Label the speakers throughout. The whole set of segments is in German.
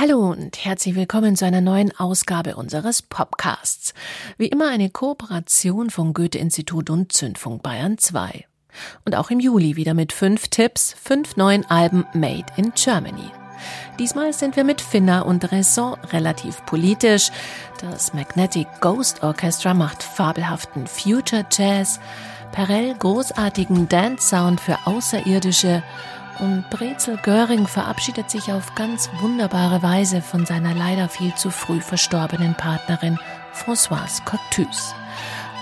Speaker 1: Hallo und herzlich willkommen zu einer neuen Ausgabe unseres Podcasts. Wie immer eine Kooperation von Goethe-Institut und Zündfunk Bayern 2. Und auch im Juli wieder mit fünf Tipps, fünf neuen Alben Made in Germany. Diesmal sind wir mit Finna und Raison relativ politisch. Das Magnetic Ghost Orchestra macht fabelhaften Future Jazz, Perel großartigen Dance Sound für Außerirdische und Brezel Göring verabschiedet sich auf ganz wunderbare Weise von seiner leider viel zu früh verstorbenen Partnerin Françoise Coctus.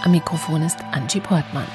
Speaker 1: Am Mikrofon ist Angie Portmann.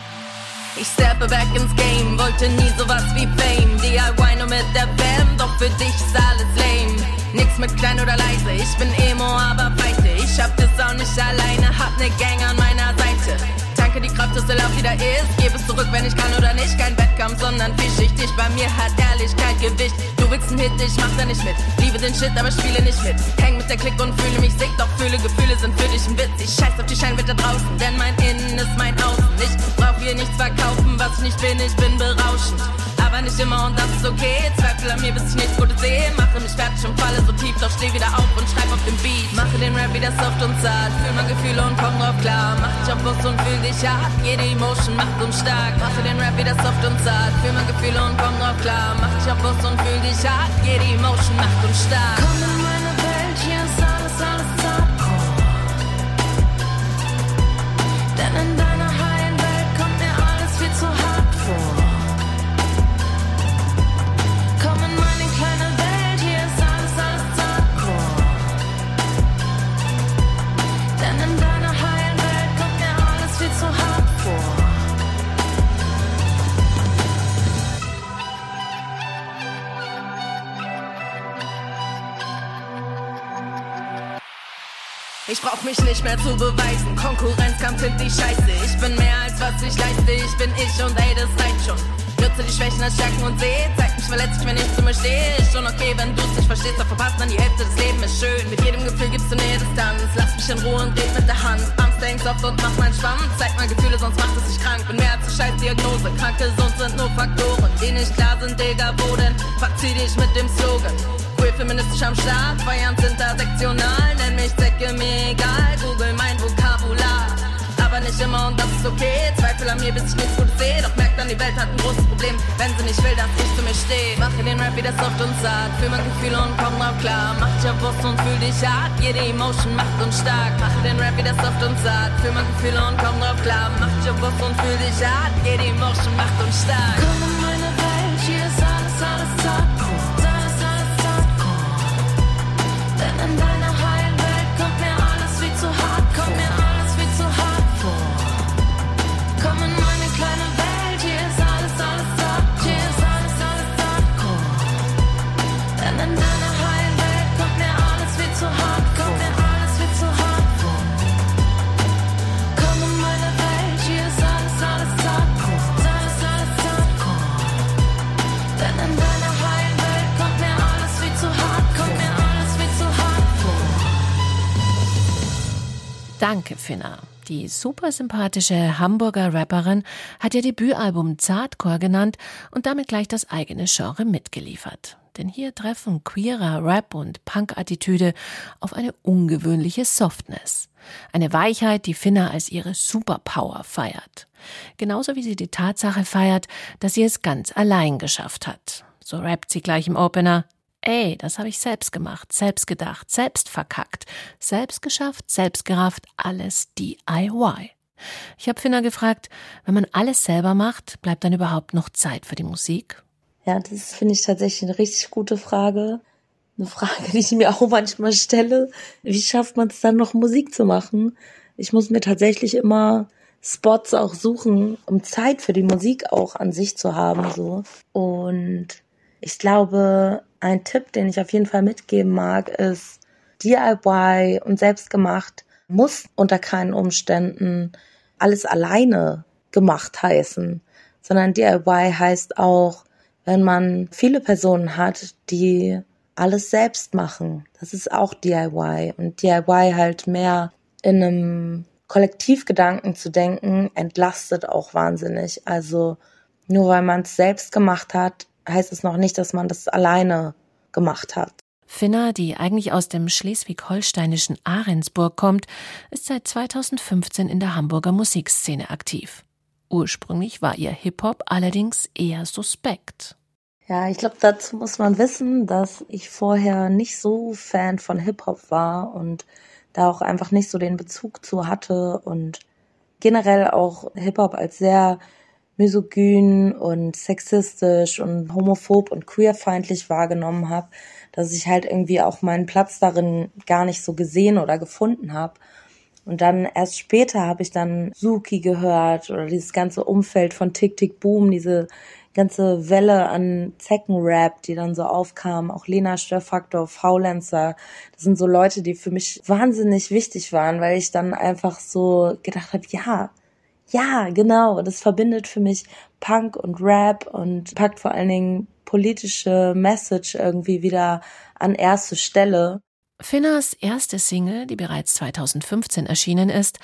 Speaker 2: Ich steppe back ins Game, wollte nie sowas wie Fame. DIY nur mit der Bam, doch für dich ist alles lame. Nix mit klein oder leise, ich bin Emo, aber weite. Ich hab das auch nicht alleine, hab ne Gang an meiner Seite danke die Kraft, dass der Lauf wieder ist. Gebe es zurück, wenn ich kann oder nicht. Kein Wettkampf, sondern vielschichtig. Bei mir hat Ehrlichkeit Gewicht. Du willst einen Hit, ich mach da nicht mit. Liebe den Shit, aber spiele nicht mit. Häng mit der Klick und fühle mich sick. Doch fühle Gefühle sind für dich ein Witz. Ich scheiß auf die Scheinwelt draußen, denn mein Innen ist mein Außen. Ich brauch hier nichts verkaufen, was ich nicht bin. Ich bin berauschend aber nicht immer und das ist okay. Zweifel an mir, bis ich nichts Gutes sehe. Mache mich fertig und falle so tief, doch steh wieder auf und schreib auf dem Beat. Mache den Rap wieder soft und zart, fühl mein Gefühl und komm drauf klar. Mach dich auf Lust und fühl dich hart, jede Emotion macht uns stark. Mache den Rap wieder soft und zart, fühl mein Gefühl und komm drauf klar. Mach dich auf Lust und fühl dich hart, jede Emotion macht uns stark. Brauch mich nicht mehr zu beweisen. Konkurrenzkampf find ich scheiße. Ich bin mehr als was ich leiste. Ich bin ich und ey, das reicht schon. Nutze die Schwächen als Stärken und seh. Zeig mich verletzlich, wenn ich zu mir stehe. Ist schon okay, wenn du's nicht verstehst, doch verpasst dann die Hälfte des Lebens ist schön. Mit jedem Gefühl gibst du Nähe Distanz. Lass mich in Ruhe und red mit der Hand. Angst hängst oft und mach mein Schwamm. Zeig mal Gefühle, sonst macht es dich krank. Bin mehr als eine scheiß Diagnose. Krank gesund sind nur Faktoren, die nicht klar sind, Digga, wo denn? Verzieh dich mit dem Slogan. Queer feministisch am Start, Feiern sind intersektional, nenn mich Zecke, mir egal, google mein Vokabular. Aber nicht immer und das ist okay, Zweifel an mir, bis ich nichts Gutes sehe, doch merkt dann, die Welt hat ein großes Problem, wenn sie nicht will, dass ich zu mir stehe. Mache den Rap wieder soft und zart, fühl mein Gefühl und komm drauf klar, mach dich auf Brust und fühl dich hart, jede Emotion macht uns stark. Mache den Rap wieder soft und zart, fühl mein Gefühl und komm drauf klar, mach dich auf Brust und fühl dich hart, jede Emotion macht uns stark.
Speaker 3: Denn
Speaker 1: Danke, Finna. Die super sympathische Hamburger Rapperin hat ihr Debütalbum Zartcore genannt und damit gleich das eigene Genre mitgeliefert. Denn hier treffen queerer Rap und Punk-Attitüde auf eine ungewöhnliche Softness. Eine Weichheit, die Finna als ihre Superpower feiert. Genauso wie sie die Tatsache feiert, dass sie es ganz allein geschafft hat. So rappt sie gleich im Opener. Ey, das habe ich selbst gemacht, selbst gedacht, selbst verkackt, selbst geschafft, selbst gerafft, alles DIY. Ich habe Finna gefragt, wenn man alles selber macht, bleibt dann überhaupt noch Zeit für die Musik?
Speaker 4: Ja, das finde ich tatsächlich eine richtig gute Frage. Eine Frage, die ich mir auch manchmal stelle. Wie schafft man es dann noch Musik zu machen? Ich muss mir tatsächlich immer Spots auch suchen, um Zeit für die Musik auch an sich zu haben, so. Und ich glaube, ein Tipp, den ich auf jeden Fall mitgeben mag, ist DIY und selbstgemacht muss unter keinen Umständen alles alleine gemacht heißen, sondern DIY heißt auch, wenn man viele Personen hat, die alles selbst machen. Das ist auch DIY und DIY halt mehr in einem Kollektivgedanken zu denken, entlastet auch wahnsinnig. Also nur weil man es selbst gemacht hat, heißt es noch nicht, dass man das alleine gemacht hat.
Speaker 1: Finna, die eigentlich aus dem schleswig-holsteinischen Ahrensburg kommt, ist seit 2015 in der Hamburger Musikszene aktiv. Ursprünglich war ihr Hip-Hop allerdings eher suspekt.
Speaker 4: Ja, ich glaube, dazu muss man wissen, dass ich vorher nicht so Fan von Hip-Hop war und da auch einfach nicht so den Bezug zu hatte und generell auch Hip-Hop als sehr misogyn und sexistisch und homophob und queerfeindlich wahrgenommen habe, dass ich halt irgendwie auch meinen Platz darin gar nicht so gesehen oder gefunden habe. Und dann erst später habe ich dann Suki gehört oder dieses ganze Umfeld von Tick Tick Boom, diese ganze Welle an Zeckenrap, die dann so aufkam, auch Lena Störfaktor, Faulenzer, das sind so Leute, die für mich wahnsinnig wichtig waren, weil ich dann einfach so gedacht habe, ja, ja, genau, das verbindet für mich Punk und Rap und packt vor allen Dingen politische Message irgendwie wieder an erste Stelle.
Speaker 1: Finnas erste Single, die bereits 2015 erschienen ist,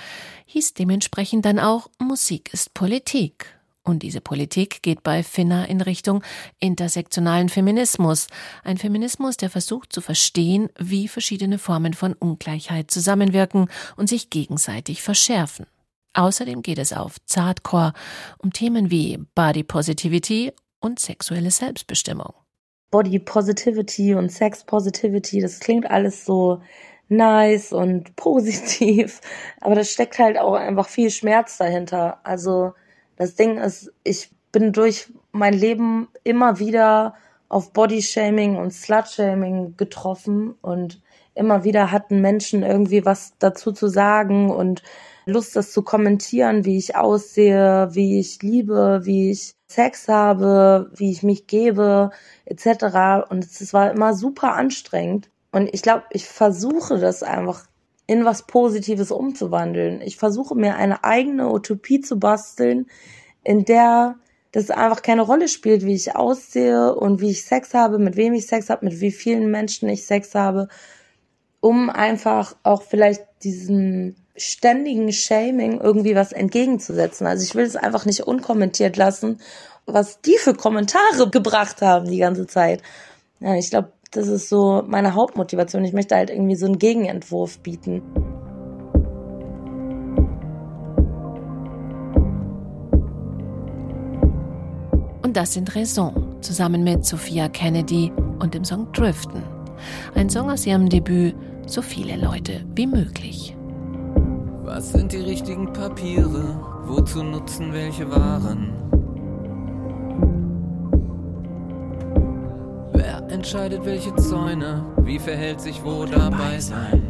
Speaker 1: hieß dementsprechend dann auch Musik ist Politik. Und diese Politik geht bei Finna in Richtung intersektionalen Feminismus. Ein Feminismus, der versucht zu verstehen, wie verschiedene Formen von Ungleichheit zusammenwirken und sich gegenseitig verschärfen. Außerdem geht es auf Zartcore um Themen wie Body Positivity und sexuelle Selbstbestimmung.
Speaker 4: Body Positivity und Sex Positivity, das klingt alles so nice und positiv, aber da steckt halt auch einfach viel Schmerz dahinter. Also das Ding ist, ich bin durch mein Leben immer wieder auf Bodyshaming und Slutshaming getroffen und immer wieder hatten Menschen irgendwie was dazu zu sagen und Lust, das zu kommentieren, wie ich aussehe, wie ich liebe, wie ich Sex habe, wie ich mich gebe, etc. Und es war immer super anstrengend. Und ich glaube, ich versuche das einfach in was Positives umzuwandeln. Ich versuche mir eine eigene Utopie zu basteln, in der das einfach keine Rolle spielt, wie ich aussehe und wie ich Sex habe, mit wem ich Sex habe, mit wie vielen Menschen ich Sex habe, um einfach auch vielleicht diesen ständigen Shaming irgendwie was entgegenzusetzen. Also ich will es einfach nicht unkommentiert lassen, was die für Kommentare gebracht haben die ganze Zeit. Ja, ich glaube, das ist so meine Hauptmotivation. Ich möchte halt irgendwie so einen Gegenentwurf bieten.
Speaker 1: Und das sind Raison, zusammen mit Sophia Kennedy und dem Song Driften. Ein Song aus ihrem Debüt So viele Leute wie möglich.
Speaker 5: Was sind die richtigen Papiere? Wozu nutzen welche Waren? Wer entscheidet welche Zäune? Wie verhält sich wo dabei sein?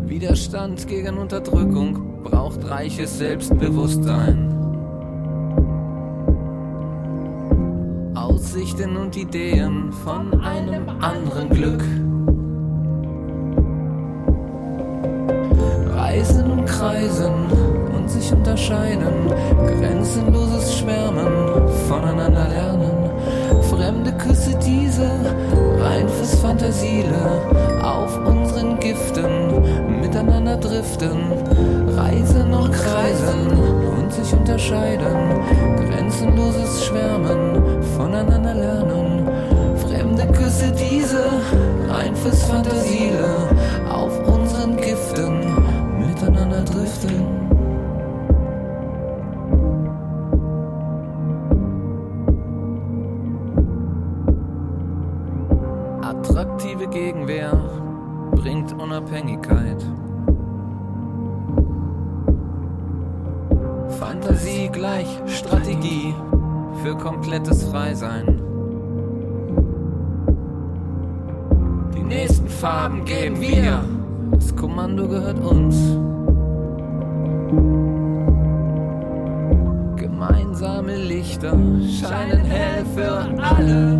Speaker 5: Widerstand gegen Unterdrückung braucht reiches Selbstbewusstsein. Aussichten und Ideen von einem anderen Glück. Reisen und kreisen und sich unterscheiden, grenzenloses Schwärmen, voneinander lernen, fremde Küsse diese, rein fürs Fantasiele, auf unseren Giften, miteinander driften, reisen und kreisen und sich unterscheiden, grenzenloses Schwärmen, voneinander lernen, fremde Küsse diese, rein fürs Fantasiele, für alle.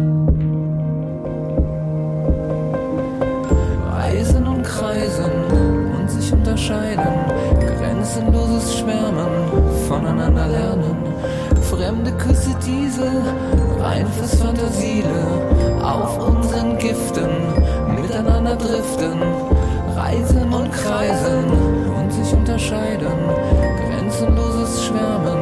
Speaker 5: Reisen und kreisen und sich unterscheiden. Grenzenloses Schwärmen, voneinander lernen. Fremde Küsse diese, rein fürs Fantasiele. Auf unseren Giften, miteinander driften. Reisen und kreisen und sich unterscheiden. Grenzenloses Schwärmen,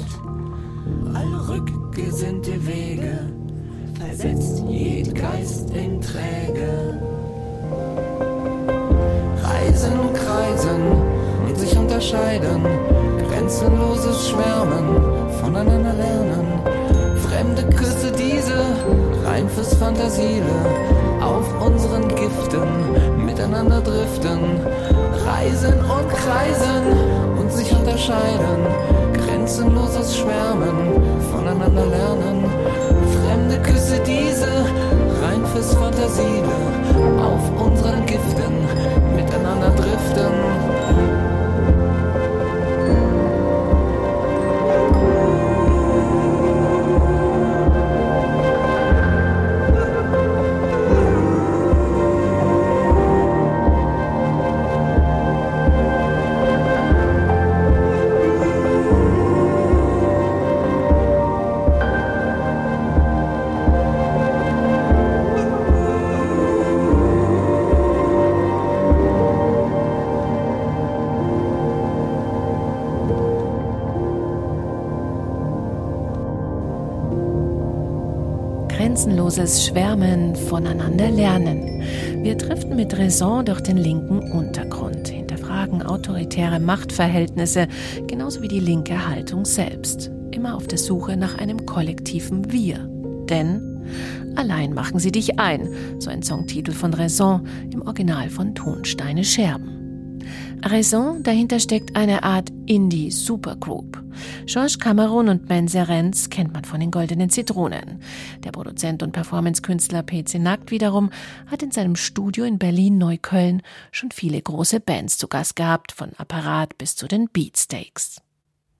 Speaker 5: alle rückgesinnte Wege versetzt jed Geist in Träge. Reisen und kreisen und sich unterscheiden, grenzenloses Schwärmen, voneinander lernen. Fremde Küsse diese, rein fürs Fantasiele, auf unseren Giften miteinander driften. Reisen und kreisen sich unterscheiden, grenzenloses Schwärmen, voneinander lernen. Fremde Küsse diese, rein fürs Fantasiele, auf unseren Giften miteinander driften.
Speaker 1: Grenzenloses Schwärmen, voneinander lernen. Wir driften mit Raison durch den linken Untergrund, hinterfragen autoritäre Machtverhältnisse, genauso wie die linke Haltung selbst. Immer auf der Suche nach einem kollektiven Wir. Denn allein machen sie dich ein, so ein Songtitel von Raison im Original von Tonsteine Scherben. Raison, dahinter steckt eine Art Indie-Supergroup. Georges Cameron und Ben Serenz kennt man von den Goldenen Zitronen. Der Produzent und Performance-Künstler PC Nackt wiederum hat in seinem Studio in Berlin-Neukölln schon viele große Bands zu Gast gehabt, von Apparat bis zu den Beatsteaks.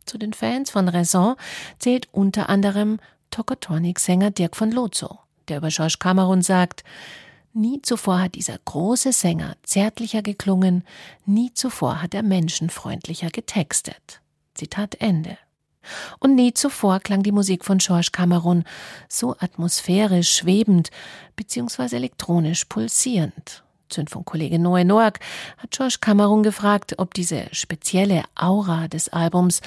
Speaker 1: Zu den Fans von Raison zählt unter anderem Tokotronic-Sänger Dirk von Lozo, der über Georges Cameron sagt, Nie zuvor hat dieser große Sänger zärtlicher geklungen, nie zuvor hat er menschenfreundlicher getextet. Zitat Ende. Und nie zuvor klang die Musik von Georges Cameron so atmosphärisch schwebend bzw. elektronisch pulsierend. Zündfunkkollege Noe Noack hat Georges Cameron gefragt, ob diese spezielle Aura des Albums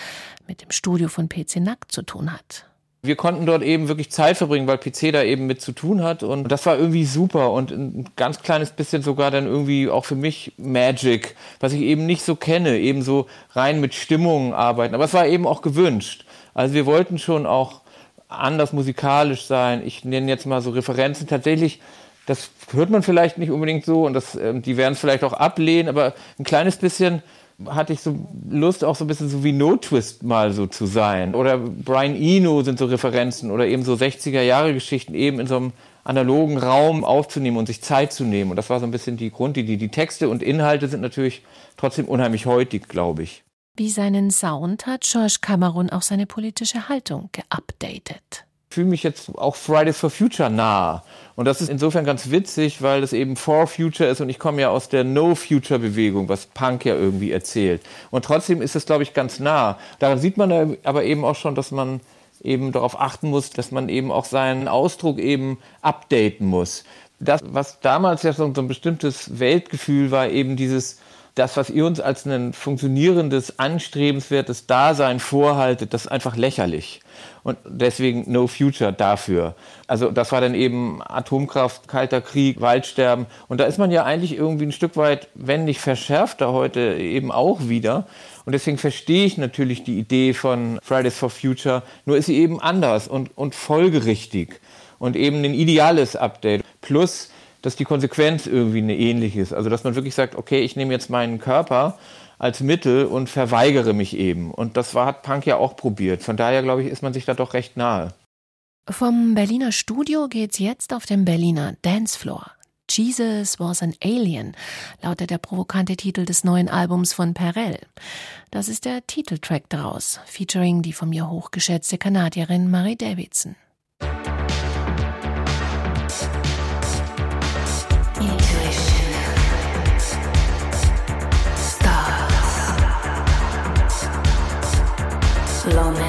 Speaker 1: mit dem Studio von PC Nackt zu tun hat.
Speaker 6: Wir konnten dort eben wirklich Zeit verbringen, weil PC da eben mit zu tun hat und das war irgendwie super und ein ganz kleines bisschen sogar dann irgendwie auch für mich Magic, was ich eben nicht so kenne, eben so rein mit Stimmungen arbeiten. Aber es war eben auch gewünscht. Also wir wollten schon auch anders musikalisch sein. Ich nenne jetzt mal so Referenzen. Tatsächlich, das hört man vielleicht nicht unbedingt so und das, ähm, die werden es vielleicht auch ablehnen, aber ein kleines bisschen hatte ich so Lust, auch so ein bisschen so wie No Twist mal so zu sein. Oder Brian Eno sind so Referenzen oder eben so 60er Jahre Geschichten eben in so einem analogen Raum aufzunehmen und sich Zeit zu nehmen. Und das war so ein bisschen die Grundidee. Die Texte und Inhalte sind natürlich trotzdem unheimlich heutig, glaube ich.
Speaker 1: Wie seinen Sound hat George Cameron auch seine politische Haltung geupdatet
Speaker 6: fühle mich jetzt auch Fridays for Future nah. Und das ist insofern ganz witzig, weil es eben For Future ist und ich komme ja aus der No Future Bewegung, was Punk ja irgendwie erzählt. Und trotzdem ist es, glaube ich, ganz nah. Daran sieht man aber eben auch schon, dass man eben darauf achten muss, dass man eben auch seinen Ausdruck eben updaten muss. Das, was damals ja so ein bestimmtes Weltgefühl war, eben dieses, das, was ihr uns als ein funktionierendes, anstrebenswertes Dasein vorhaltet, das ist einfach lächerlich. Und deswegen No Future dafür. Also das war dann eben Atomkraft, Kalter Krieg, Waldsterben. Und da ist man ja eigentlich irgendwie ein Stück weit, wenn nicht verschärfter heute, eben auch wieder. Und deswegen verstehe ich natürlich die Idee von Fridays for Future. Nur ist sie eben anders und, und folgerichtig. Und eben ein ideales Update. Plus, dass die Konsequenz irgendwie eine ähnliche ist. Also dass man wirklich sagt, okay, ich nehme jetzt meinen Körper als Mittel und verweigere mich eben. Und das war, hat Punk ja auch probiert. Von daher, glaube ich, ist man sich da doch recht nahe.
Speaker 1: Vom Berliner Studio geht's jetzt auf den Berliner Dancefloor. Jesus was an Alien, lautet der provokante Titel des neuen Albums von Perel. Das ist der Titeltrack daraus, featuring die von mir hochgeschätzte Kanadierin Marie Davidson.
Speaker 7: Loneliness.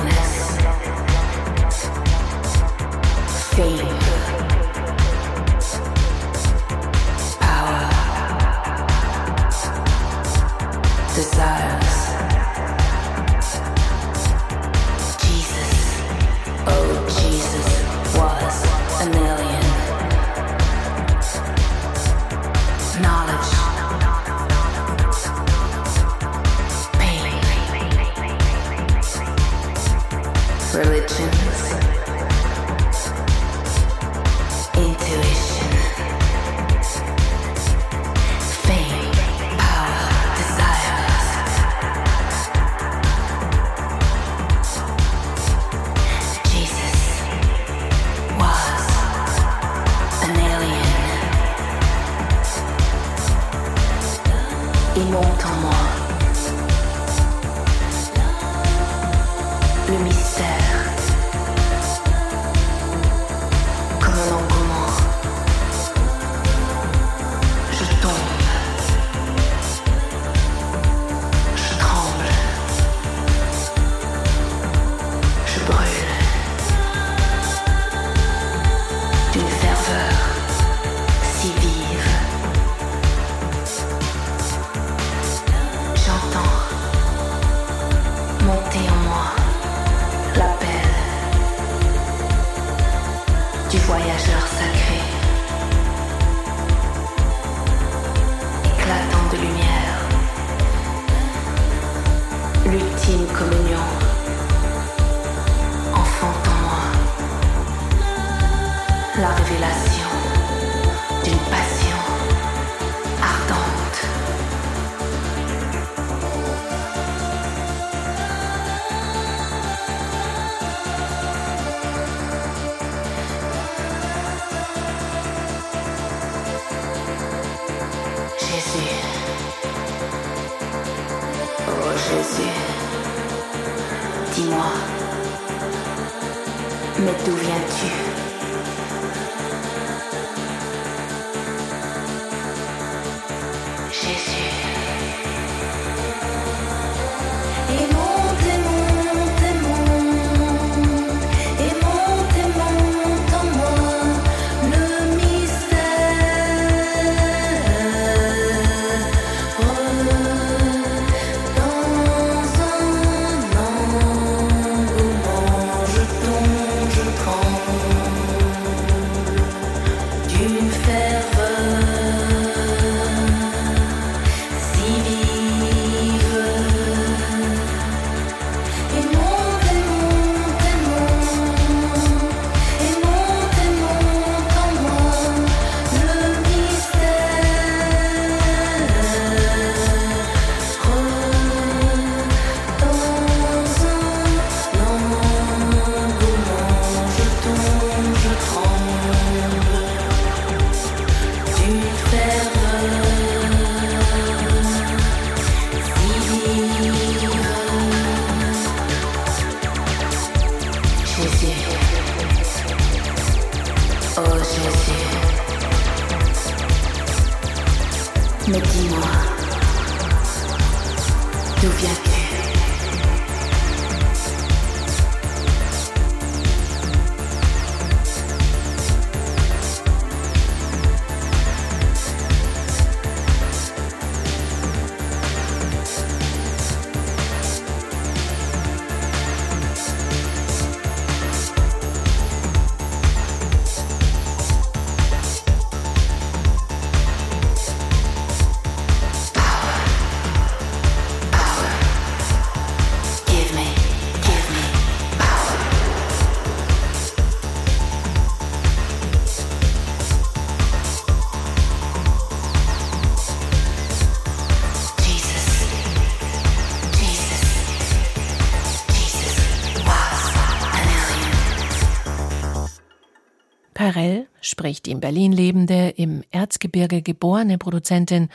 Speaker 7: spricht in Berlin lebende, im Erzgebirge geborene Produzentin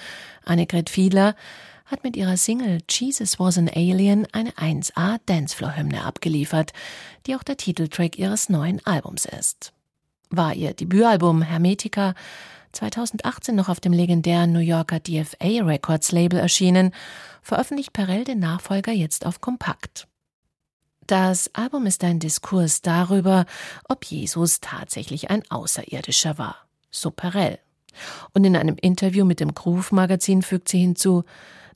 Speaker 7: Annegret Fiedler, hat mit ihrer Single Jesus Was an Alien eine 1A Dancefloor-Hymne abgeliefert, die auch der Titeltrack ihres neuen Albums ist. War ihr Debütalbum Hermetica 2018 noch auf dem legendären New Yorker DFA Records Label erschienen, veröffentlicht Perel den Nachfolger jetzt auf Kompakt.
Speaker 1: Das Album ist ein Diskurs darüber, ob Jesus tatsächlich ein Außerirdischer war. So Perel. Und in einem Interview mit dem Groove Magazin fügt sie hinzu,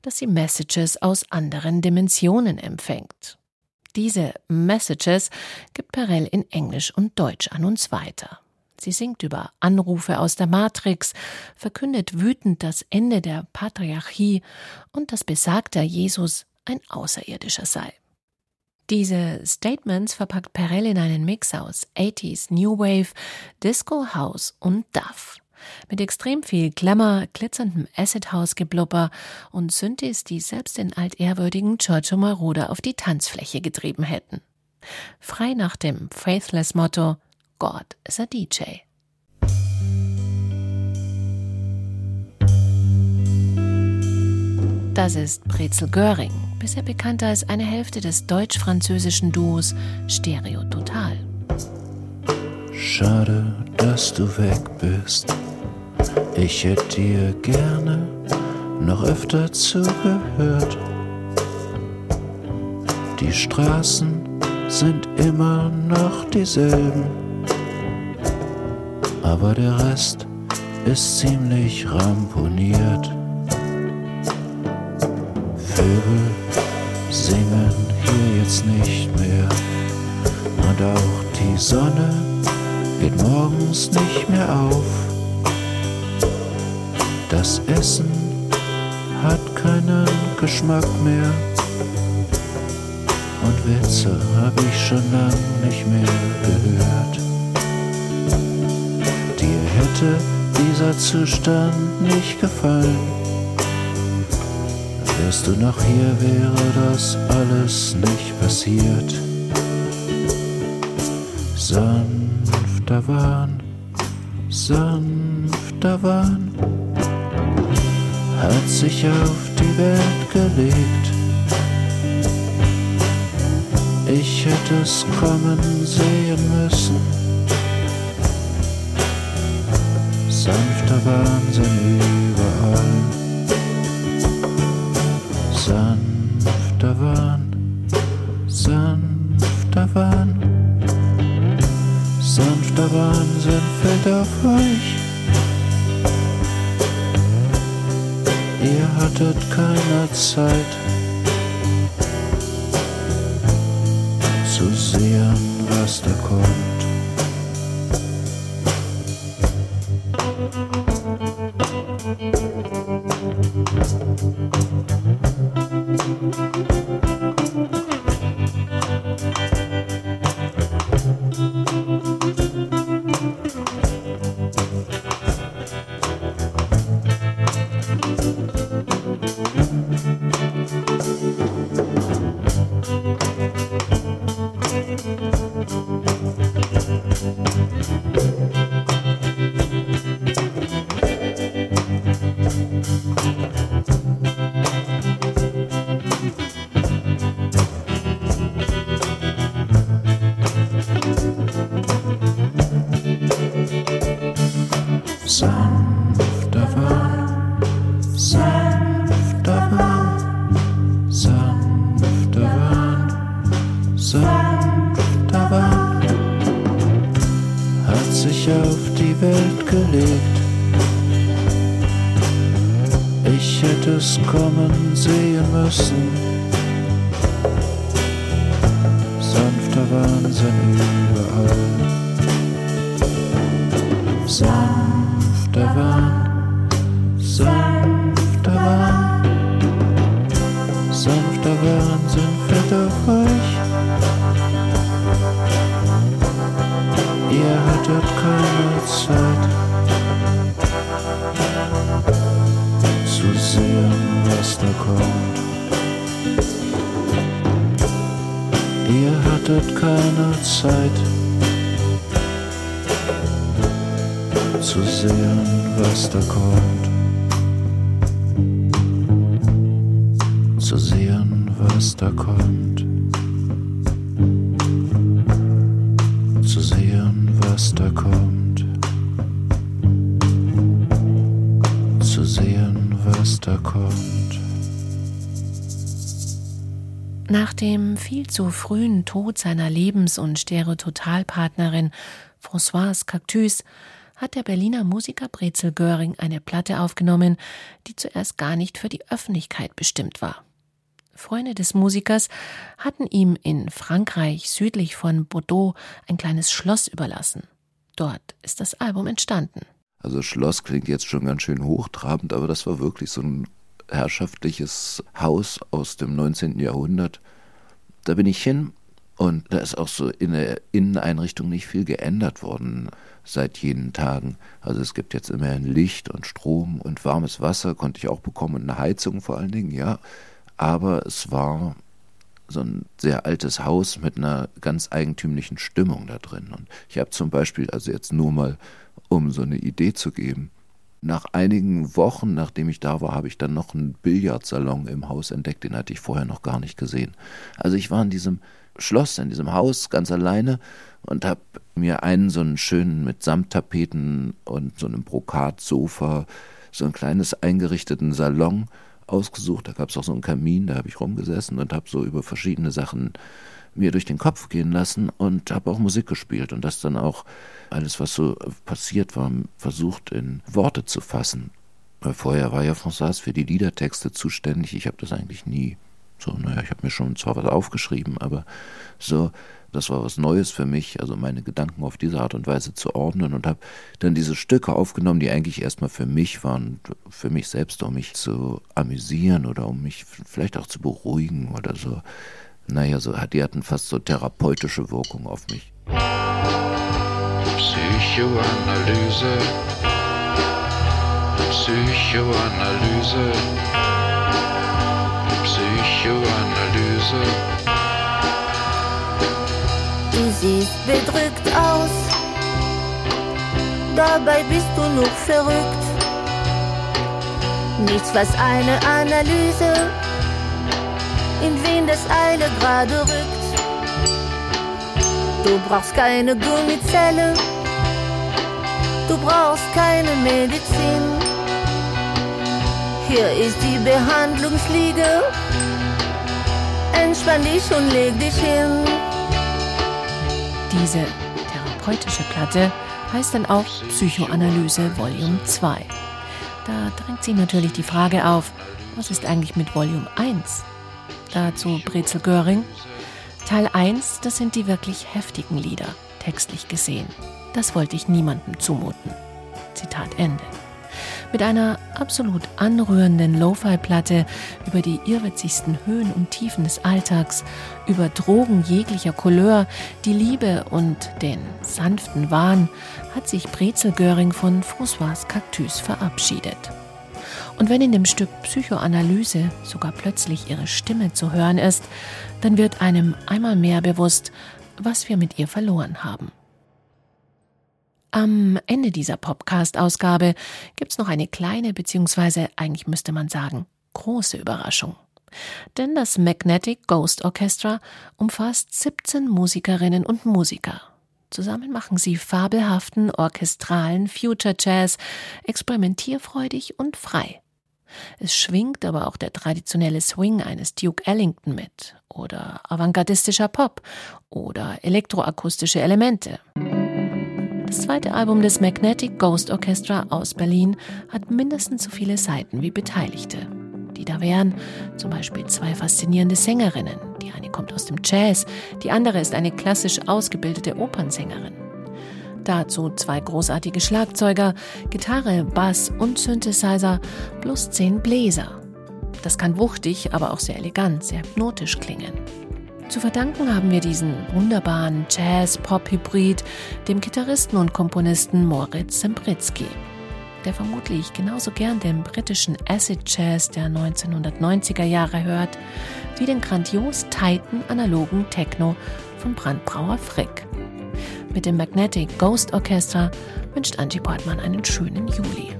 Speaker 1: dass sie Messages aus anderen Dimensionen empfängt. Diese Messages gibt Perel in Englisch und Deutsch an uns weiter. Sie singt über Anrufe aus der Matrix, verkündet wütend das Ende der Patriarchie und dass besagter Jesus ein Außerirdischer sei. Diese Statements verpackt Perel in einen Mix aus 80s, New Wave, Disco House und Duff. Mit extrem viel Glamour, glitzerndem Acid House Geblubber und Synthes, die selbst den altehrwürdigen Giorgio Maroda auf die Tanzfläche getrieben hätten. Frei nach dem Faithless Motto God is a DJ. Das ist Brezel Göring, bisher bekannter als eine Hälfte des deutsch-französischen Duos Stereo Total.
Speaker 8: Schade, dass du weg bist. Ich hätte dir gerne noch öfter zugehört. Die Straßen sind immer noch dieselben, aber der Rest ist ziemlich ramponiert. Vögel singen hier jetzt nicht mehr und auch die Sonne geht morgens nicht mehr auf. Das Essen hat keinen Geschmack mehr und Witze hab ich schon lang nicht mehr gehört. Dir hätte dieser Zustand nicht gefallen Wärst du noch hier, wäre das alles nicht passiert. Sanfter Wahn, sanfter Wahn hat sich auf die Welt gelegt. Ich hätte es kommen sehen müssen. Sanfter Wahnsinn überall. Fällt auf euch. Ihr hattet keine Zeit Wahnsinn überall. Sanfter Wahn, sanfter Wahn, sanfter Wahnsinn fällt auf euch. Ihr hattet keine Zeit zu sehen, was da kommt. hat keine Zeit zu sehen, was da kommt. Zu sehen, was da kommt.
Speaker 1: Nach dem viel zu frühen Tod seiner Lebens- und Stereototalpartnerin Françoise Cactus hat der Berliner Musiker Brezel Göring eine Platte aufgenommen, die zuerst gar nicht für die Öffentlichkeit bestimmt war. Freunde des Musikers hatten ihm in Frankreich südlich von Bordeaux ein kleines Schloss überlassen. Dort ist das Album entstanden.
Speaker 8: Also Schloss klingt jetzt schon ganz schön hochtrabend, aber das war wirklich so ein herrschaftliches Haus aus dem 19. Jahrhundert. Da bin ich hin und da ist auch so in der Inneneinrichtung nicht viel geändert worden seit jenen Tagen. Also es gibt jetzt immerhin Licht und Strom und warmes Wasser konnte ich auch bekommen und eine Heizung vor allen Dingen, ja. Aber es war so ein sehr altes Haus mit einer ganz eigentümlichen Stimmung da drin. Und ich habe zum Beispiel, also jetzt nur mal, um so eine Idee zu geben, nach einigen Wochen, nachdem ich da war, habe ich dann noch einen Billardsalon im Haus entdeckt, den hatte ich vorher noch gar nicht gesehen. Also ich war in diesem Schloss, in diesem Haus ganz alleine und habe mir einen so einen schönen mit Samttapeten und so einem Brokatsofa, so ein kleines eingerichteten Salon ausgesucht. Da gab es auch so einen Kamin, da habe ich rumgesessen und habe so über verschiedene Sachen mir durch den Kopf gehen lassen und habe auch Musik gespielt und das dann auch alles, was so passiert war, versucht in Worte zu fassen. Weil vorher war ja François für die Liedertexte zuständig. Ich habe das eigentlich nie so, naja, ich habe mir schon zwar was aufgeschrieben, aber so, das war was Neues für mich, also meine Gedanken auf diese Art und Weise zu ordnen und habe dann diese Stücke aufgenommen, die eigentlich erstmal für mich waren, für mich selbst, um mich zu amüsieren oder um mich vielleicht auch zu beruhigen oder so. Naja, so, die hatten fast so therapeutische Wirkung auf mich.
Speaker 9: Psychoanalyse. Psychoanalyse. Psychoanalyse.
Speaker 3: Du siehst bedrückt aus, dabei bist du noch verrückt. Nichts, was eine Analyse in wen das Eile gerade rückt. Du brauchst keine Gummizelle, du brauchst keine Medizin. Hier ist die Behandlungsliege, entspann dich und leg dich hin.
Speaker 1: Diese therapeutische Platte heißt dann auch Psychoanalyse Volume 2. Da drängt sich natürlich die Frage auf, was ist eigentlich mit Volume 1? Dazu Brezel Göring. Teil 1, das sind die wirklich heftigen Lieder, textlich gesehen. Das wollte ich niemandem zumuten. Zitat Ende. Mit einer absolut anrührenden Lo-Fi-Platte über die irrwitzigsten Höhen und Tiefen des Alltags, über Drogen jeglicher Couleur, die Liebe und den sanften Wahn, hat sich Brezel Göring von François Cactus verabschiedet. Und wenn in dem Stück Psychoanalyse sogar plötzlich ihre Stimme zu hören ist, dann wird einem einmal mehr bewusst, was wir mit ihr verloren haben. Am Ende dieser Popcast-Ausgabe gibt's noch eine kleine, beziehungsweise eigentlich müsste man sagen, große Überraschung. Denn das Magnetic Ghost Orchestra umfasst 17 Musikerinnen und Musiker. Zusammen machen sie fabelhaften, orchestralen Future Jazz, experimentierfreudig und frei. Es schwingt aber auch der traditionelle Swing eines Duke Ellington mit oder avantgardistischer Pop oder elektroakustische Elemente. Das zweite Album des Magnetic Ghost Orchestra aus Berlin hat mindestens so viele Seiten wie Beteiligte. Die da wären zum Beispiel zwei faszinierende Sängerinnen. Die eine kommt aus dem Jazz, die andere ist eine klassisch ausgebildete Opernsängerin. Dazu zwei großartige Schlagzeuger, Gitarre, Bass und Synthesizer plus zehn Bläser. Das kann wuchtig, aber auch sehr elegant, sehr hypnotisch klingen. Zu verdanken haben wir diesen wunderbaren Jazz-Pop-Hybrid dem Gitarristen und Komponisten Moritz Sembritzky, der vermutlich genauso gern den britischen Acid Jazz der 1990er Jahre hört, wie den grandios tighten analogen Techno von Brandbrauer Frick. Mit dem Magnetic Ghost Orchestra wünscht Angie Portmann einen schönen Juli.